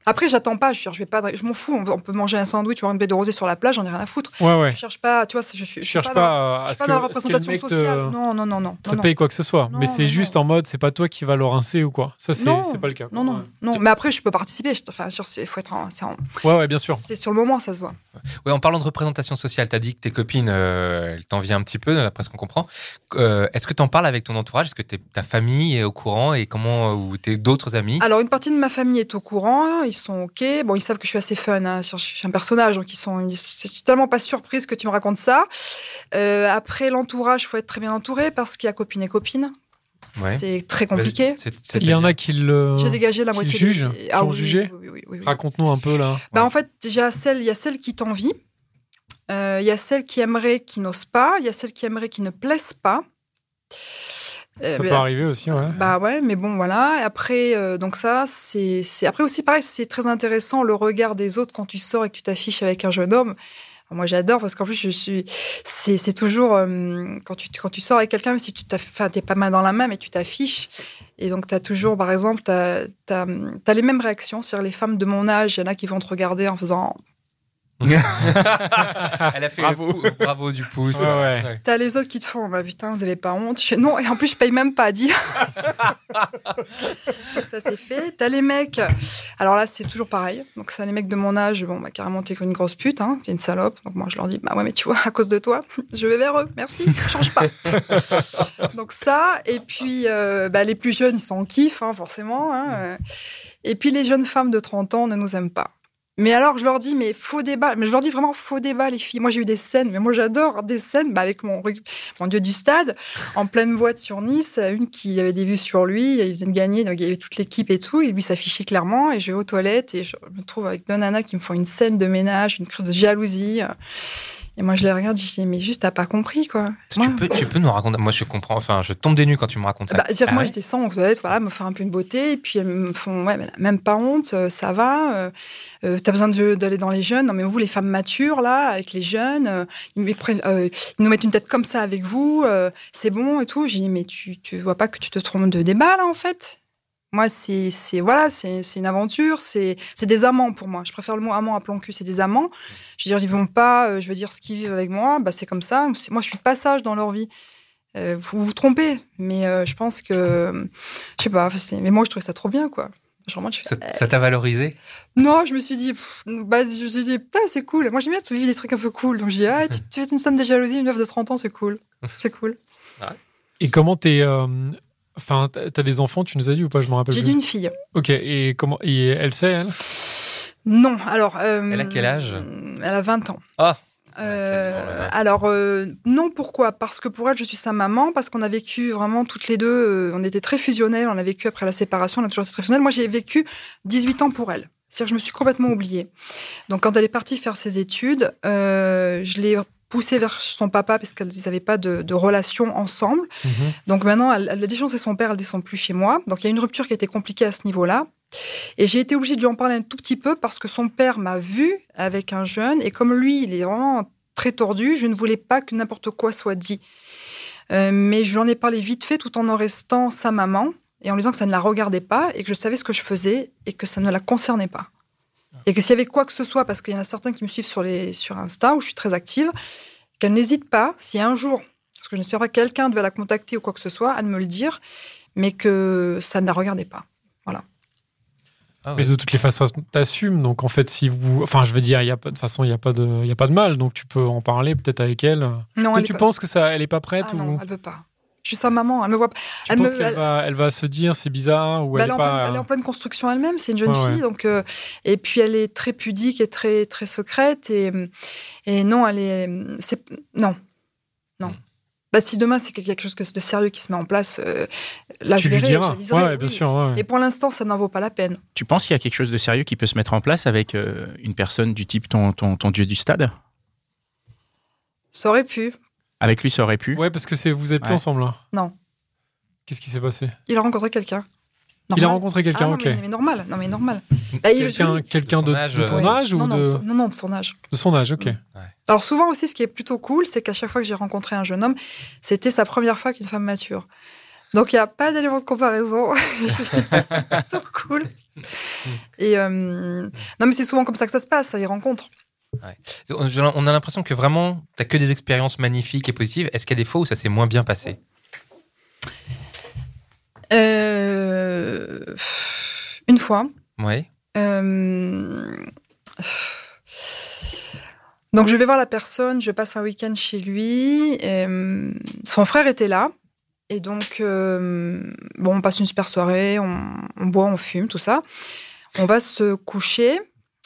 Après, j'attends pas. Je, je vais pas. Je m'en fous. On peut, on peut manger un sandwich ou une baie de rosée sur la plage. J'en ai rien à foutre. Ouais, ouais. Je cherche pas. Tu vois, je, je, je cherches pas. pas, dans- à je suis pas que, dans la représentation sociale. te, Non, non, non, non. te non, non. paye quoi que ce soit. Non, mais c'est non, juste en mode, c'est pas toi qui va le rincer ou quoi. Ça, c'est Non. c'est pas le cas. quoi. Non, non, Ouais. non. Mais après, je peux participer. Enfin, il faut être. en- C'est en- Ouais, ouais, bien sûr. c'est sur le moment, ça se voit. Ouais, en parlant de représentation sociale, t'as dit que tes copines, euh, elles t'envient un petit peu, d'après ce qu'on comprend. Euh, Est-ce que t'en parles avec ton entourage? Est-ce que ta famille est au courant et comment ou tes d'autres amis? Alors, une partie de ma famille est au courant, ils sont OK. Bon, ils savent que je suis assez fun, hein. je suis un personnage, donc ils sont, ils suis tellement pas surprise que tu me racontes ça. Euh, après, l'entourage, il faut être très bien entouré parce qu'il y a copine et copine. Ouais. C'est très compliqué. Il y en a qui le. J'ai dégagé la moitié jugent, des... jugé oui, oui, oui, oui, oui. Raconte-nous un peu là. Bah, Ouais. En fait, déjà, celle, il y a celle qui t'envie. Euh, Il y a celle qui aimerait, qui n'ose pas. Il y a celle qui aimerait, qui ne plaise pas. Euh, Ça mais- peut arriver aussi, ouais. Bah ouais, mais bon, voilà. Et Après, euh, donc ça, c'est. Après aussi, pareil, c'est très intéressant le regard des autres quand tu sors et que tu t'affiches avec un jeune homme. Moi, j'adore parce qu'en plus, je suis. C'est toujours. euh, quand, tu, quand tu sors avec quelqu'un, même si tu t'es pas main dans la main, mais tu t'affiches. Et donc, tu as toujours, par exemple, tu as, les mêmes réactions. C'est-à-dire, les femmes de mon âge, il y en a qui vont te regarder en faisant. (laughs) Elle a fait Bravo. le pou- bravo du pouce. Ouais, ouais. T'as les autres qui te font, bah putain, vous avez pas honte. Je fais, non, et en plus, je paye même pas. Donc (laughs) ça, c'est fait. T'as les mecs. Alors là, c'est toujours pareil. Donc, ça, les mecs de mon âge, bon, bah, carrément, t'es une grosse pute, hein. T'es une salope. Donc, moi, je leur dis, bah ouais, mais tu vois, à cause de toi, (laughs) je vais vers eux. Merci, change pas. Donc, ça. Et puis, euh, bah, les plus jeunes, ils sont en kiff, hein, forcément. hein. Et puis, les jeunes femmes de 30 ans ne nous aiment pas. Mais alors, je leur dis, mais faux débat. Mais je leur dis vraiment faux débat, les filles. Moi, j'ai eu des scènes, mais moi, j'adore des scènes bah, avec mon, mon dieu du stade, en pleine boîte sur Nice. Une qui avait des vues sur lui, il faisait gagner, donc il y avait toute l'équipe et tout. Et lui s'affichait clairement. Et je vais aux toilettes et je me trouve avec deux nanas qui me font une scène de ménage, une crise de jalousie. Et moi, je les regarde, je dis, mais juste, t'as pas compris, quoi. Tu, peux, tu peux nous raconter Moi, je comprends. Enfin, je tombe des nues quand tu me racontes ça. bah, dire que Ah moi, ouais j'étais sans aux toilettes, voilà, me faire un peu une beauté, et puis elles me font, ouais, même pas honte, euh, ça va, euh, euh, t'as besoin d'aller dans les jeunes, non, mais vous, les femmes matures, là, avec les jeunes, euh, ils, me prennent, euh, ils nous mettent une tête comme ça avec vous, c'est bon et tout. J'ai dit, mais tu, tu vois pas que tu te trompes de débat, là, en fait? Moi, c'est, c'est voilà, c'est, c'est une aventure, c'est, c'est des amants pour moi. Je préfère le mot amant à plan cul, c'est des amants. Je veux dire, ils vont pas, euh, je veux dire, ce qu'ils vivent avec moi, bah, c'est comme ça. C'est- Moi, je suis de passage dans leur vie. Euh, vous vous trompez, mais euh, je pense que, je sais pas, c'est- mais moi, je trouvais ça trop bien, quoi. Genre, moi, je fais, Ça ça t'a valorisé? Non, je me suis dit, pff, bah, je me suis dit, putain, c'est cool. Moi, j'aime bien vivre des trucs un peu cool. Donc, j'ai dit, ah, tu, tu fais une somme de jalousie, une meuf de 30 ans, c'est cool. (laughs) C'est cool. Et comment t'es. euh, Enfin, t'as des enfants, tu nous as dit ou pas Je me rappelle J'ai plus. une fille. Ok, et comment et elle sait, elle? Non, alors. euh, Elle a quel âge? Elle a 20 ans. Ah. Euh, alors euh, non pourquoi? Parce que pour elle je suis sa maman parce qu'on a vécu vraiment toutes les deux euh, on était très fusionnels on a vécu après la séparation on a toujours été très fusionnels moi j'ai vécu 18 ans pour elle c'est-à-dire que je me suis complètement oubliée donc quand elle est partie faire ses études euh, je l'ai poussée vers son papa parce qu'ils n'avaient pas de, de relation ensemble donc maintenant elle, elle a déchancé son père elle descend plus chez moi donc il y a une rupture qui a été compliquée à ce niveau-là Et j'ai été obligée de lui en parler un tout petit peu parce que son père m'a vu avec un jeune et comme lui, il est vraiment très tordu, je ne voulais pas que n'importe quoi soit dit. Euh, mais je lui en ai parlé vite fait tout en en restant sa maman et en lui disant que ça ne la regardait pas et que je savais ce que je faisais et que ça ne la concernait pas. Et que s'il y avait quoi que ce soit, parce qu'il y en a certains qui me suivent sur, les, sur Insta où je suis très active, qu'elle n'hésite pas, si un jour, parce que je n'espère pas que quelqu'un devait la contacter ou quoi que ce soit, à me le dire, mais que ça ne la regardait pas. Voilà. Ah mais de toutes les façons, t'assumes. Donc en fait, si vous, enfin, je veux dire, il y a pas de façon, il y a pas de, il y a pas de mal. Donc tu peux en parler peut-être avec elle. Non, Toi, tu penses que ça, elle est pas prête ah ou non, elle veut pas. Je suis sa maman, elle me voit. Tu elle penses me, qu'elle va, elle va se dire c'est bizarre ou bah, elle, est est pas... pleine, elle, est en pleine construction elle-même. C'est une jeune Ouais, fille, ouais. donc euh, et puis elle est très pudique et très très secrète et et non, elle est, c'est non, non. Hmm. Bah, si demain c'est quelque chose de sérieux qui se met en place, euh, là tu je lui verrai, diras. Ouais, bien oui. sûr. ouais. Et pour l'instant, ça n'en vaut pas la peine. Tu penses qu'il y a quelque chose de sérieux qui peut se mettre en place avec euh, une personne du type ton, ton, ton dieu du stade? Ça aurait pu. Avec lui, ça aurait pu. Ouais, parce que c'est, vous êtes plus Ouais. ensemble là. Non. Qu'est-ce qui s'est passé? Il a rencontré quelqu'un. Il a Normal. rencontré Ah quelqu'un, non, ok. mais, mais normal. Non, mais normal. Bah, il- je Quelqu'un, De ton ouais. âge ou non, non, de, non, non, de son âge. de son âge, ok. Alors souvent aussi, ce qui est plutôt cool, c'est qu'à chaque fois que j'ai rencontré un jeune homme, c'était sa première fois qu'une femme mature. Donc il n'y a pas d'élément de comparaison. (laughs) C'est plutôt cool. Et euh, non, mais c'est souvent comme ça que ça se passe, ça y On a l'impression que vraiment, tu que des expériences magnifiques et positives. Est-ce qu'il y a des fois où ça s'est moins bien passé? Euh, Une fois. Oui. euh, Donc je vais voir la personne, je passe un week-end chez lui. et, euh, son frère était là. Et donc, bon, on passe une super soirée, on, on boit, on fume, tout ça. On va se coucher.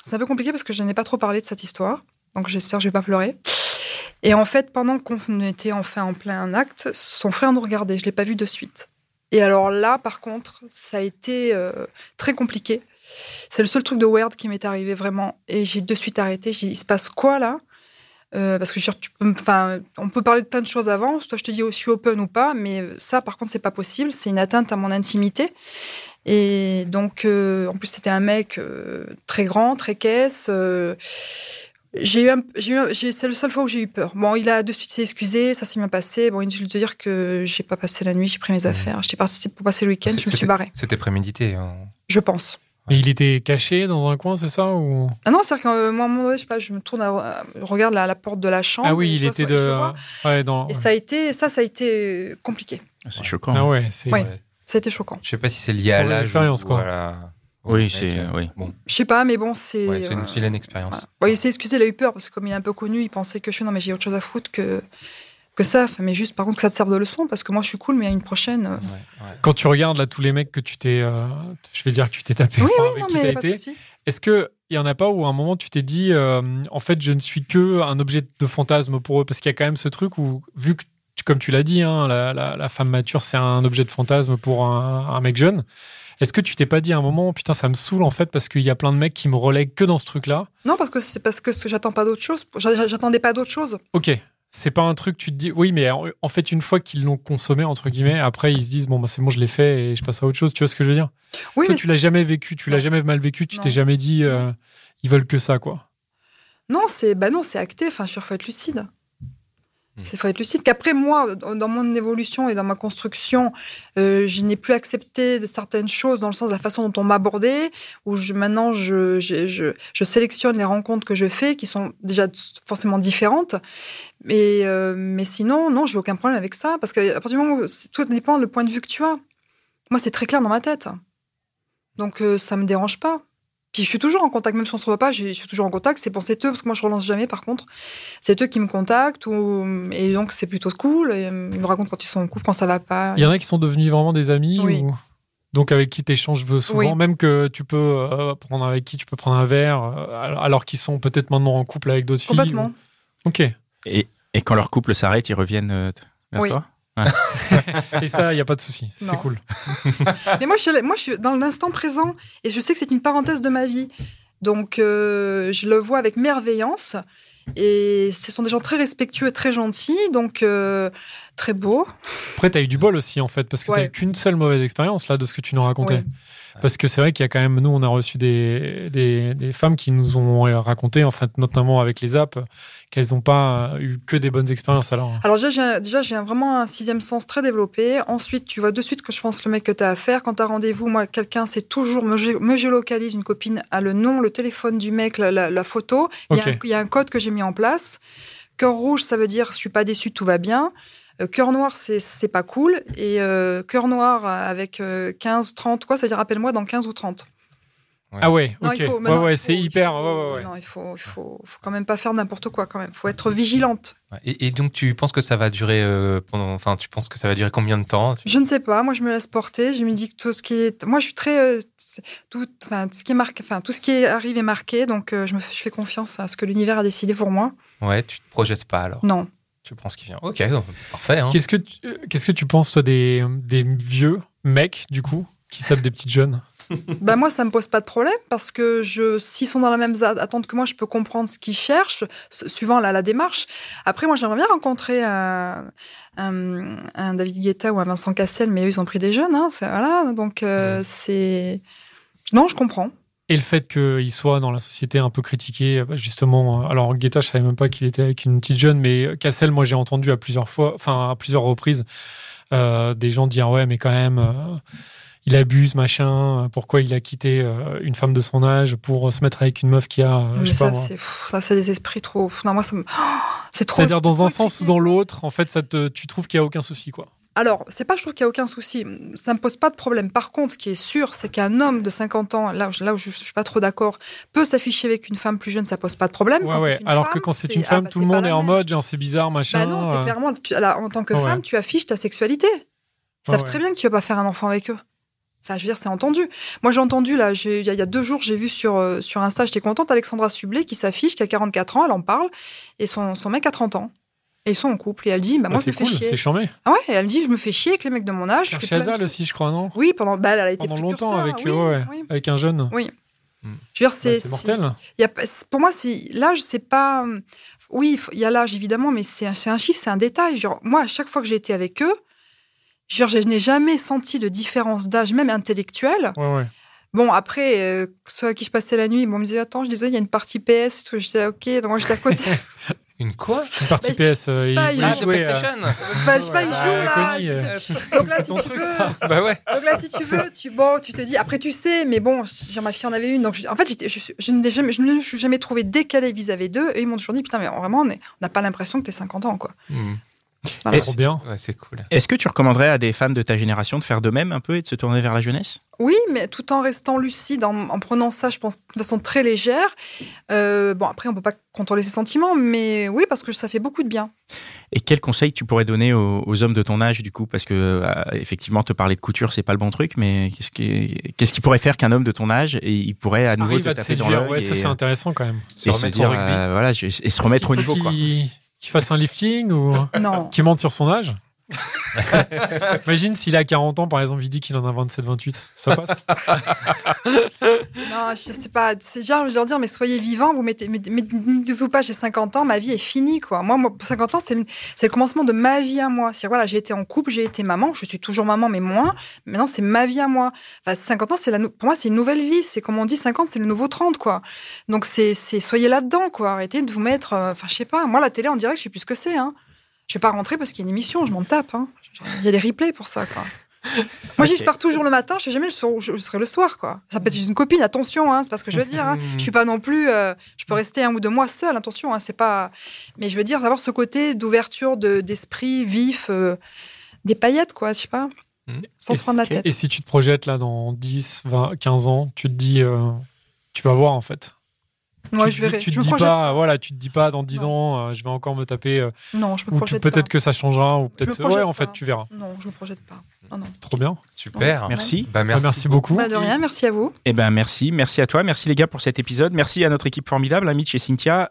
C'est un peu compliqué parce que je n'ai pas trop parlé de cette histoire. Donc j'espère que je vais pas pleurer. Et en fait, pendant qu'on était enfin en plein acte, son frère nous regardait. Je l'ai pas vu de suite. Et alors là, par contre, ça a été euh, très compliqué. C'est le seul truc de weird qui m'est arrivé vraiment. Et j'ai de suite arrêté. J'ai dit, il se passe quoi là? Euh, Parce que je veux dire, on peut parler de plein de choses avant. Toi, je te dis, oh, je suis open ou pas. Mais ça, par contre, c'est pas possible. C'est une atteinte à mon intimité. Et donc, euh, en plus, c'était un mec euh, très grand, très caisse. euh, j'ai eu, eu c'est la seule fois où j'ai eu peur. Bon, il a de suite s'est excusé, ça s'est bien passé. Bon, inutile de te dire que j'ai pas passé la nuit, j'ai pris mes affaires. J'étais partie pour passer le week-end, je me suis barrée. C'était prémédité. hein. Je pense. Et il était caché dans un coin, c'est ça ou... Ah non, c'est-à-dire qu'à un moment donné, je sais pas, je me tourne, à, je regarde la, la porte de la chambre. Ah oui, il vois était de. le vois. Ouais, dans. Et ça a été, ça, ça a été compliqué. C'est choquant. Ah ouais, c'est. Ouais. Ça a été choquant. Je sais pas si c'est lié à l'âge. expérience, ou quoi. à la- Oui, c'est. euh, Oui. Bon, Je sais pas, mais bon, c'est. ouais, c'est une euh, expérience. voilà. Bon, il s'est excusé, il a eu peur parce que comme il est un peu connu, il pensait que je suis non, mais j'ai autre chose à foutre que que ça. Enfin, Mais juste, par contre, que ça te serve de leçon parce que moi, je suis cool, mais il y a une prochaine. euh, Ouais, ouais. Quand tu regardes là tous les mecs que tu t'es, euh, je vais dire que tu t'es tapé, Oui, oui, avec non, qui mais pas est-ce que il y en a pas où à un moment tu t'es dit, euh, en fait, je ne suis que un objet de fantasme pour eux, parce qu'il y a quand même ce truc où, vu que, tu- comme tu l'as dit, hein, la, la- la femme mature c'est un objet de fantasme pour un, un mec jeune. Est-ce que tu t'es pas dit à un moment, putain, ça me saoule en fait, parce qu'il y a plein de mecs qui me relèguent que dans ce truc-là? Non, parce que c'est parce que j'attends pas d'autre chose. J'a- J'attendais pas d'autre chose. Ok. C'est pas un truc, tu te dis, oui, mais en, fait, une fois qu'ils l'ont consommé, entre guillemets, après, ils se disent, bon, bah, c'est bon, je l'ai fait et je passe à autre chose. Tu vois ce que je veux dire? Oui, Toi, mais tu l'as jamais vécu, tu l'as jamais mal vécu, tu t'es jamais dit, euh, ils veulent que ça, quoi. Non, c'est bah non, c'est acté. Enfin, il faut être lucide. Hmm. C'est faut être lucide. Qu'après moi, dans mon évolution et dans ma construction, euh, je n'ai plus accepté de certaines choses dans le sens de la façon dont on m'abordait. Où je, maintenant, je, je, sélectionne les rencontres que je fais, qui sont déjà forcément différentes. Mais euh, mais sinon, non, j'ai aucun problème avec ça parce qu'à partir du moment où tout dépend le point de vue que tu as. Moi, c'est très clair dans ma tête. Donc euh, ça me dérange pas. Puis je suis toujours en contact, même si on se voit pas, je suis toujours en contact. C'est pour c'est eux, parce que moi je relance jamais par contre. C'est eux qui me contactent, ou... et donc c'est plutôt cool. Et, ils me racontent quand ils sont en couple, quand ça va pas. Il y en a qui sont devenus vraiment des amis Oui. ou... Donc avec qui tu échanges souvent, Oui. même que tu peux euh, prendre avec qui tu peux prendre un verre, euh, alors qu'ils sont peut-être maintenant en couple avec d'autres filles. Complètement. ou- Ok. Et, et quand leur couple s'arrête, ils reviennent euh, vers Oui. toi? (laughs) Et ça, il y a pas de souci. C'est cool. (laughs) Mais moi je, suis, là- moi, je suis dans l'instant présent, et je sais que c'est une parenthèse de ma vie. Donc euh, je le vois avec merveillance. Et ce sont des gens très respectueux, très gentils, donc euh, très beaux. Après, tu as eu du bol aussi, en fait, parce que tu Ouais. eu qu'une seule mauvaise expérience, là, de ce que tu nous racontais. Parce que c'est vrai qu'il y a quand même, nous, on a reçu des, des, des femmes qui nous ont raconté, en fait, notamment avec les apps, qu'elles n'ont pas eu que des bonnes expériences. Alors, Alors déjà, j'ai vraiment un sixième sens très développé. Ensuite, tu vois de suite que je pense le mec que tu as à faire. Quand tu as rendez-vous, moi, quelqu'un, c'est toujours me, gé- me géolocalise. Une copine a le nom, le téléphone du mec, la, la- la photo. Il y a Ok. un- il y, a un code que j'ai mis en place. Cœur rouge, ça veut dire je suis pas déçu, tout va bien. Euh, cœur noir, c'est c'est pas cool. Et euh, cœur noir avec euh, 15, 30, quoi, ça veut dire rappelle-moi dans 15 ou 30. ah ouais, Non, ok. il faut- ouais, ouais, il faut- c'est il hyper. faut- ouais, ouais, ouais. Non, il faut, il faut, faut quand même pas faire n'importe quoi quand même. Il faut être vigilante. Et, et donc, tu penses que ça va durer euh, pendant. Enfin, tu penses que ça va durer combien de temps Je ne sais pas. Moi, je me laisse porter. Je me dis que tout ce qui est, moi, je suis très, euh, tout, enfin, ce qui est marqué, enfin, tout ce qui est arrive est marqué. Donc, euh, je me, je fais confiance à ce que l'univers a décidé pour moi. Ouais, tu te projettes pas alors. Non. Tu prends ce qui vient. Ok, donc, parfait. Hein. Qu'est-ce que tu, euh, qu'est-ce que tu penses, toi, des, des vieux mecs, du coup, qui savent des petites jeunes? (laughs) Bah moi, ça me pose pas de problème parce que je, s'ils sont dans la même attente que moi, je peux comprendre ce qu'ils cherchent, suivant la, la démarche. Après, moi, j'aimerais bien rencontrer un, un, un David Guetta ou un Vincent Cassel, mais eux, ils ont pris des jeunes, hein, c'est- voilà. Donc, euh, c'est, non, je comprends. Et le fait qu'il soit dans la société un peu critiqué, bah, justement. euh, Alors, Guetta, je savais même pas qu'il était avec une petite jeune, mais Cassel, moi, j'ai entendu à plusieurs fois, enfin, à plusieurs reprises, euh, des gens dire Ouais, mais quand même, euh, il abuse, machin. euh, Pourquoi il a quitté euh, une femme de son âge pour se mettre avec une meuf qui a. euh, je Mais sais ça, c'est, pff, ça, c'est des esprits trop. Non, moi, ça me, Oh, (gasps) c'est trop. C'est-à-dire, dans un sens ou dans l'autre, en fait, ça te, tu trouves qu'il n'y a aucun souci, quoi. Alors, c'est pas, je trouve qu'il n'y a aucun souci. Ça me pose pas de problème. Par contre, ce qui est sûr, c'est qu'un homme de 50 ans, là, où- là où je, je suis pas trop d'accord, peut s'afficher avec une femme plus jeune, ça pose pas de problème. Ouais, Quand ouais. une Alors femme, que quand c'est une ah, femme, bah, tout le monde est en mode, genre, c'est bizarre, machin. Bah non, c'est euh, clairement. tu- là, en tant que femme, tu affiches ta sexualité. Ils savent très bien que tu vas pas faire un enfant avec eux. Enfin, je veux dire, c'est entendu. Moi, j'ai entendu, là, j'ai- il y, a- il y a deux jours, j'ai vu sur, euh, sur Insta, j'étais contente, Alexandra Sublet qui s'affiche, qui a 44 ans, elle en parle, et son, son mec a 30 ans. Et ils sont en couple, et elle dit, bah, moi, bah, je me fais chier. c'est charmé. Ah ouais, et elle me dit, je me fais chier avec les mecs de mon âge. je fais aussi, je crois, non Oui, pendant, bah, elle a été Pendant longtemps avec, oui, ouais, oui. avec un jeune. Oui. Mm. Je veux dire, c'est Bah, mortel. y a pour moi, l'âge, c'est pas. Oui, il y a l'âge évidemment, mais c'est un, un chiffre, c'est un détail. Genre, moi, à chaque fois que j'ai été avec eux, genre, je n'ai jamais senti de différence d'âge, même intellectuelle. Ouais, ouais. Bon, après, euh, ceux à qui je passais la nuit, bon, on me disait Attends, je désolée, il y a une partie PS. et tout. J'étais là, ok, donc moi j'étais à côté. (laughs) Une quoi Une partie Bah, PS. je euh, sais il il joue, euh, PlayStation Enfin, (laughs) je sais pas, Ouais, jouent là. Euh, (laughs) Donc là, si tu veux. Bah ouais. Donc là, si tu veux, tu, bon, tu te dis, après tu sais, mais bon, genre, ma fille en avait une. Donc, je- en fait, je, jamais, ne me suis jamais trouvée décalée vis-à-vis d'eux. Et ils m'ont toujours dit, putain, mais vraiment, on n'a pas l'impression que t'es 50 ans, quoi. Hmm. Voilà. Trop bien. Ouais, c'est cool. Est-ce que tu recommanderais à des femmes de ta génération de faire de même un peu et de se tourner vers la jeunesse? Oui, mais tout en restant lucide, en, en prenant ça, je pense, de façon très légère. Euh, bon, après, on peut pas contrôler ses sentiments, mais oui, parce que ça fait beaucoup de bien. Et quels conseils tu pourrais donner aux, aux hommes de ton âge du coup? Parce que euh, effectivement, te parler de couture, c'est pas le bon truc, mais qu'est-ce qui, qu'est-ce qui pourrait faire qu'un homme de ton âge et il pourrait à nouveau Arrive te taper dans séduire. l'œil Ouais, ça c'est intéressant quand même. Se et se remettre dire au rugby. euh, voilà, je- et se remettre au niveau qu'il faut quoi. Qu'il- Qu'il fasse un lifting ou Non. qu'il mente sur son âge? (laughs) Imagine s'il a 40 ans, par exemple, il dit qu'il en a 27-28. Ça passe (laughs) Non, je sais pas. C'est genre, je leur dire, mais soyez vivants, vous mettez, ne dites pas, j'ai 50 ans, ma vie est finie, quoi. Moi, moi 50 ans, c'est le, commencement de ma vie à moi. C'est voilà, j'ai été en couple, j'ai été maman, je suis toujours maman, mais moins. Maintenant, c'est ma vie à moi. Enfin, 50 ans, la, pour moi, c'est une nouvelle vie. C'est comme on dit, 50, c'est le nouveau 30, quoi. Donc, c'est, c'est, soyez là-dedans, quoi. Arrêtez de vous mettre, euh, enfin, je sais pas. Moi, la télé, en direct, je sais plus ce que c'est, hein. Je vais pas rentrer parce qu'il y a une émission, je m'en tape, hein. Il y a des replays pour ça, quoi. Moi, je pars toujours le matin, je sais jamais, serai, je serai le soir, quoi. Ça peut être juste une copine, attention, hein, c'est pas ce que je veux dire. Hein. Je suis pas non plus, euh, je peux rester un ou deux mois seule, attention, hein, c'est pas. Mais je veux dire, avoir ce côté d'ouverture de- d'esprit vif, euh, des paillettes, quoi, je sais pas, Mhm. sans et, se prendre la tête. et si tu te projettes là dans 10, 20, 15 ans, tu te dis, euh, tu vas voir en fait. Moi, tu je te dis- verrai. Tu je te me dis projette. pas, voilà, tu te dis pas dans 10 Non. ans, euh, je vais encore me taper, euh, Non, je me ou tu- projette pas. peut-être que ça changera, ou peut-être, ouais, en fait, pas. tu verras. Non, je me projette pas. Non, non. Trop bien. Super. Merci. Bah, Ah, merci. merci beaucoup. Bah, de rien, merci à vous. Eh ben merci, merci à toi, merci les gars pour cet épisode, merci à notre équipe formidable, à Mitch et Cynthia,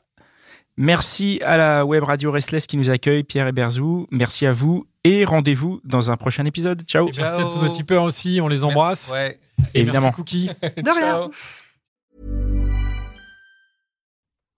merci à la web radio Restless qui nous accueille, Pierre et Berzou, merci à vous et rendez-vous dans un prochain épisode. Ciao. Et merci à tous nos tipeurs aussi, on les embrasse. Ouais. Et Évidemment. merci Cookie. De rien. Ciao.